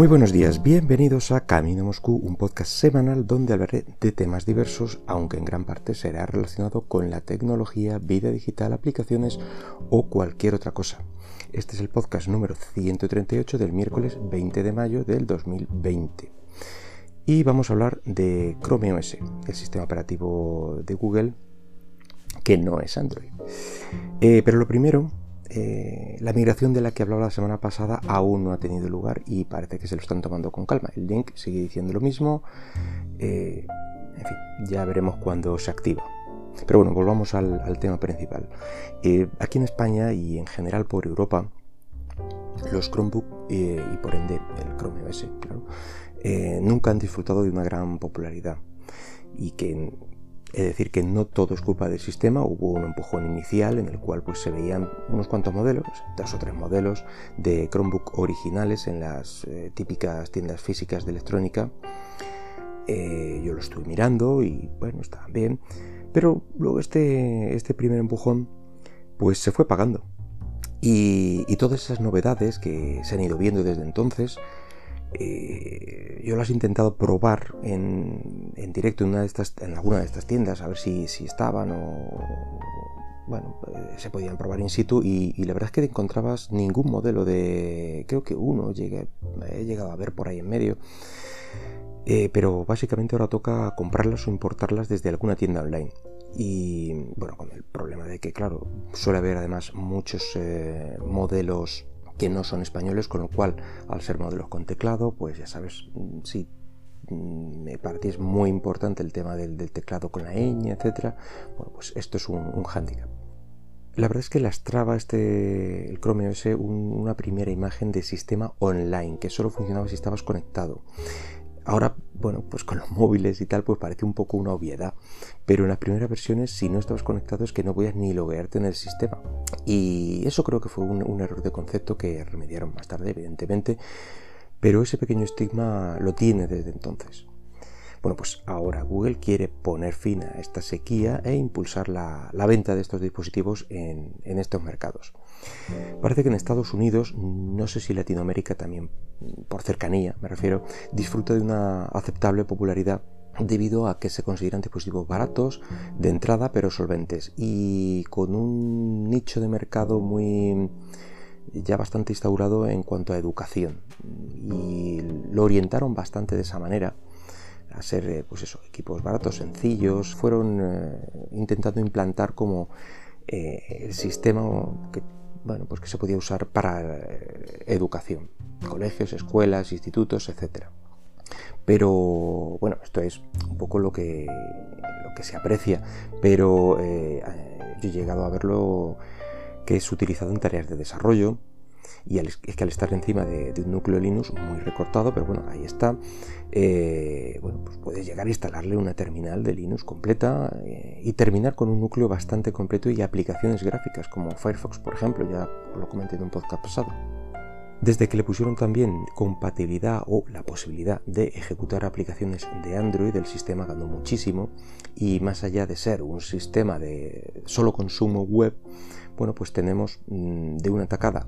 Muy buenos días, bienvenidos a Camino Moscú, un podcast semanal donde hablaré de temas diversos, aunque en gran parte será relacionado con la tecnología, vida digital, aplicaciones o cualquier otra cosa. Este es el podcast número 138 del miércoles 20 de mayo del 2020. Y vamos a hablar de Chrome OS, el sistema operativo de Google que no es Android. Eh, pero lo primero eh, la migración de la que hablaba la semana pasada aún no ha tenido lugar y parece que se lo están tomando con calma. El link sigue diciendo lo mismo. Eh, en fin, ya veremos cuándo se activa. Pero bueno, volvamos al, tema principal. Eh, aquí en España y en general por Europa, los Chromebook y por ende el Chrome OS, claro, nunca han disfrutado de una gran popularidad y que es decir, que no todo es culpa del sistema, hubo un empujón inicial en el cual pues, se veían unos cuantos modelos, dos o tres modelos de Chromebook originales en las eh, típicas tiendas físicas de electrónica. Eh, yo lo estuve mirando y bueno, estaban bien, pero luego este, este primer empujón pues se fue pagando. Y, y todas esas novedades que se han ido viendo desde entonces, eh, yo las he intentado probar en, directo en, estas, en alguna de estas tiendas, a ver si, estaban o, bueno, eh, se podían probar in situ y, la verdad es que no encontrabas ningún modelo de, creo que uno llegué, he llegado a ver por ahí en medio, eh, pero básicamente ahora toca comprarlas o importarlas desde alguna tienda online. Y bueno, con el problema de que, claro, suele haber además muchos modelos que no son españoles, con lo cual, al ser modelos con teclado, pues ya sabes, mm, me parece es muy importante el tema del, teclado con la ñ, etcétera. Bueno, pues esto es un, un hándicap. La verdad es que lastraba este, el Chrome OS una primera imagen de sistema online que solo funcionaba si estabas conectado. Ahora, bueno, pues con los móviles y tal, pues parece un poco una obviedad. Pero en las primeras versiones, si no estabas conectado, es que no podías ni loguearte en el sistema. Y eso creo que fue un, error de concepto que remediaron más tarde, evidentemente. Pero ese pequeño estigma lo tiene desde entonces. Bueno, pues ahora Google quiere poner fin a esta sequía e impulsar la, venta de estos dispositivos en, estos mercados. Parece que en Estados Unidos, no sé si Latinoamérica también, por cercanía me refiero, disfruta de una aceptable popularidad debido a que se consideran dispositivos baratos de entrada pero solventes. Y con un nicho de mercado muy ya bastante instaurado en cuanto a educación. Y lo orientaron bastante de esa manera a ser eh, pues eso, equipos baratos, sencillos, fueron eh, intentando implantar como eh, el sistema que, bueno, pues que se podía usar para educación, colegios, escuelas, institutos, etc. Pero bueno, esto es un poco lo que, lo que se aprecia, pero yo he llegado a verlo que es utilizado en tareas de desarrollo, y es que al estar encima de, un núcleo Linux muy recortado, pero bueno, ahí está, eh, bueno, pues puedes llegar a instalarle una terminal de Linux completa eh, y terminar con un núcleo bastante completo y aplicaciones gráficas como Firefox, por ejemplo, ya lo comenté en un podcast pasado. Desde que le pusieron también compatibilidad o la posibilidad de ejecutar aplicaciones de Android, el sistema ganó muchísimo y más allá de ser un sistema de solo consumo web, bueno, pues tenemos mm, de una tacada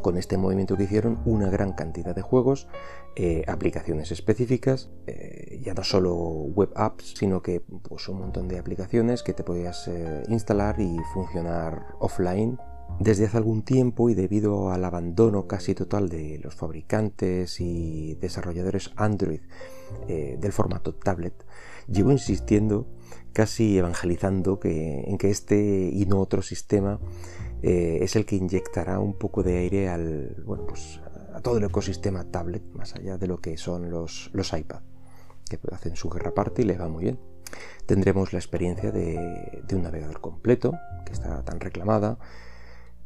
con este movimiento que hicieron una gran cantidad de juegos, eh, aplicaciones específicas, eh, ya no solo web apps, sino que pues, un montón de aplicaciones que te podías eh, instalar y funcionar offline. Desde hace algún tiempo y debido al abandono casi total de los fabricantes y desarrolladores Android del formato tablet, llevo insistiendo, casi evangelizando que, en que este y no otro sistema eh, es el que inyectará un poco de aire pues, a todo el ecosistema tablet, más allá de lo que son los, los iPad, que hacen su guerra aparte y les va muy bien. Tendremos la experiencia de, un navegador completo, que está tan reclamada.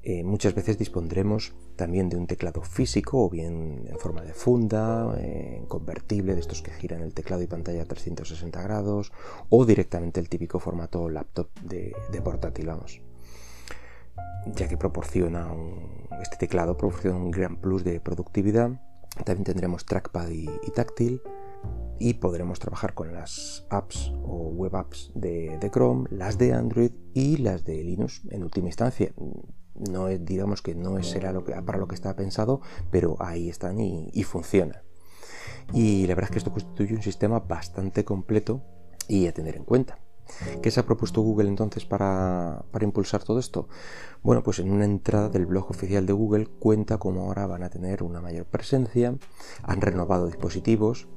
Eh, muchas veces dispondremos también de un teclado físico o bien en forma de funda, convertible, de estos que giran el teclado y pantalla a 360 grados, o directamente el típico formato laptop de, portátil, vamos ya que proporciona este teclado proporciona un gran plus de productividad. También tendremos trackpad y, táctil y podremos trabajar con las apps o web apps de, Chrome, las de Android y las de Linux en última instancia. No es, digamos que no será lo que, para lo que estaba pensado, pero ahí están y, funcionan. Y la verdad es que esto constituye un sistema bastante completo y a tener en cuenta. ¿Qué se ha propuesto Google entonces para, impulsar todo esto? Bueno, pues en una entrada del blog oficial de Google cuenta cómo ahora van a tener una mayor presencia, han renovado dispositivos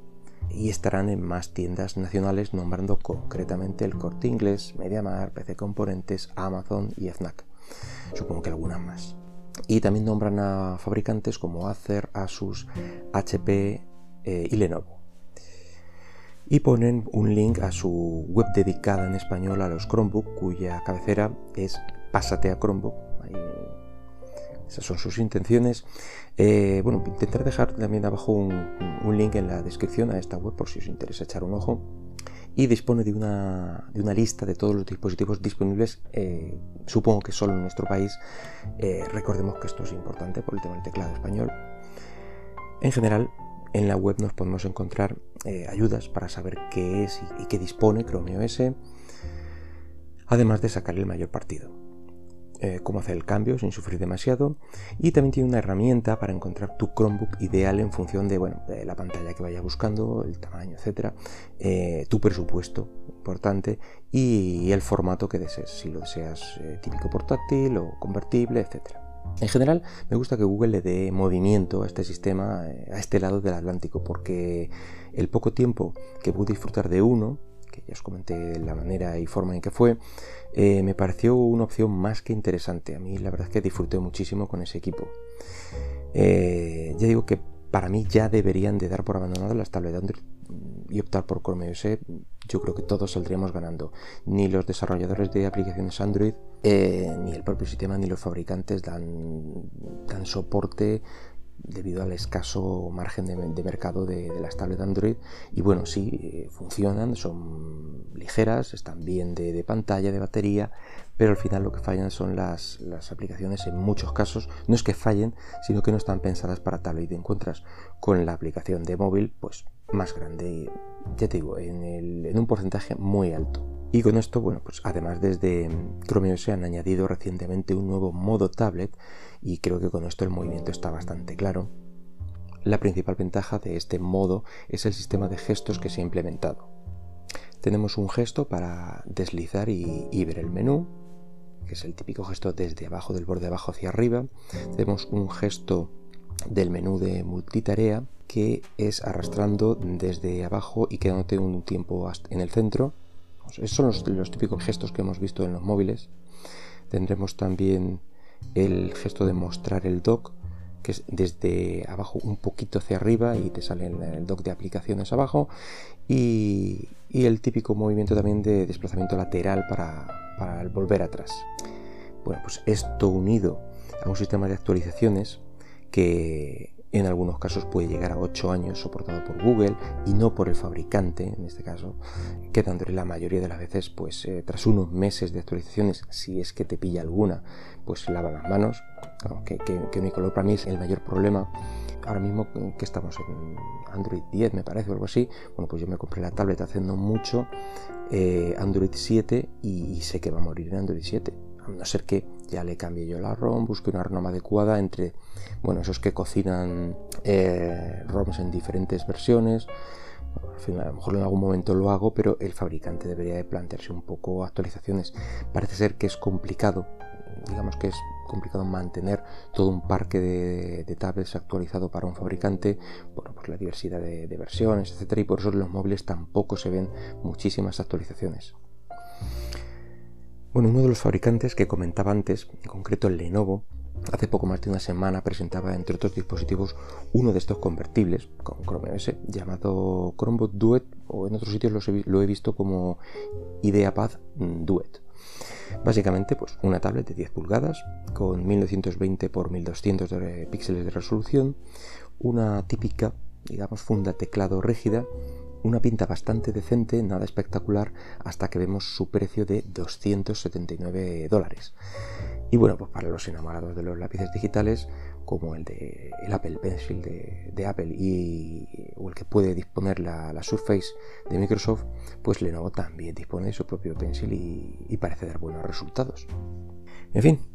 y estarán en más tiendas nacionales nombrando concretamente el Corte Inglés, MediaMar, PC Componentes, Amazon y FNAC. Supongo que algunas más. Y también nombran a fabricantes como Acer, Asus, HP eh, y Lenovo y ponen un link a su web dedicada en español a los Chromebook, cuya cabecera es Pásate a Chromebook. esas son sus intenciones. Eh, bueno, intentar dejar también abajo un, link en la descripción a esta web por si os interesa echar un ojo. Y dispone de una, de una lista de todos los dispositivos disponibles, eh, supongo que solo en nuestro país. Eh, recordemos que esto es importante por el tema del teclado español. En general, en la web nos podemos encontrar eh, ayudas para saber qué es y, qué dispone Chrome OS, además de sacar el mayor partido. Eh, cómo hacer el cambio sin sufrir demasiado y también tiene una herramienta para encontrar tu Chromebook ideal en función de, bueno, la pantalla que vayas buscando, el tamaño, etcétera, eh, tu presupuesto importante y el formato que desees, si lo deseas típico portátil o convertible, etcétera. En general, me gusta que Google le dé movimiento a este sistema, eh, a este lado del Atlántico, porque el poco tiempo que pude disfrutar de uno, que ya os comenté la manera y forma en que fue, eh, me pareció una opción más que interesante. A mí la verdad es que disfruté muchísimo con ese equipo. Eh, ya digo que para mí ya deberían de dar por abandonadas las Android y optar por Chrome OS, yo creo que todos saldríamos ganando. Ni los desarrolladores de aplicaciones Android, eh, ni el propio sistema, ni los fabricantes dan soporte debido al escaso margen de, mercado de, las tablets Android. Y bueno, sí, eh, funcionan, son ligeras, están bien de, pantalla, de batería, pero al final lo que fallan son las, aplicaciones en muchos casos. No es que fallen, sino que no están pensadas para tablet. Encuentras con la aplicación de móvil, pues más grande, ya te digo, en, en un porcentaje muy alto. Y con esto, bueno, pues además desde Chrome OS han añadido recientemente un nuevo modo tablet y creo que con esto el movimiento está bastante claro. La principal ventaja de este modo es el sistema de gestos que se ha implementado. Tenemos un gesto para deslizar y, y ver el menú, que es el típico gesto desde abajo del borde abajo hacia arriba. Tenemos un gesto del menú de multitarea que es arrastrando desde abajo y quedándote un tiempo en el centro esos son los, típicos gestos que hemos visto en los móviles. Tendremos también el gesto de mostrar el dock, que es desde abajo un poquito hacia arriba y te sale el dock de aplicaciones abajo. Y, el típico movimiento también de desplazamiento lateral para, para volver atrás. Bueno, pues esto unido a un sistema de actualizaciones que en algunos casos puede llegar a 8 años soportado por Google y no por el fabricante, en este caso, quedando la mayoría de las veces, pues eh, tras unos meses de actualizaciones, si es que te pilla alguna, pues lava las manos, que, que, color. Para mí es el mayor problema. Ahora mismo que estamos en Android 10, me parece, o algo así, bueno, pues yo me compré la tablet haciendo mucho eh, Android 7 y sé que va a morir en Android 7 a no ser que ya le cambie yo la ROM, busque una ROM adecuada entre, bueno, esos que cocinan eh, ROMs en diferentes versiones. al final, a lo mejor en algún momento lo hago, pero el fabricante debería de plantearse un poco actualizaciones. Parece ser que es complicado, digamos que es complicado mantener todo un parque de, tablets actualizado para un fabricante, bueno, por la diversidad de, de versiones, etcétera, y por eso en los móviles tampoco se ven muchísimas actualizaciones. Bueno, uno de los fabricantes que comentaba antes, en concreto el Lenovo, hace poco más de una semana presentaba entre otros dispositivos uno de estos convertibles con Chrome OS llamado Chromebook Duet o en otros sitios lo he visto como IdeaPad Duet. Básicamente, pues una tablet de 10 pulgadas con 1920 x 1200 píxeles de resolución, una típica, digamos, funda teclado rígida una pinta bastante decente, nada espectacular, hasta que vemos su precio de 279 dólares. Y bueno, pues para los enamorados de los lápices digitales, como el de el Apple Pencil de, Apple y, o el que puede disponer la, Surface de Microsoft, pues Lenovo también dispone de su propio Pencil y, y parece dar buenos resultados. En fin,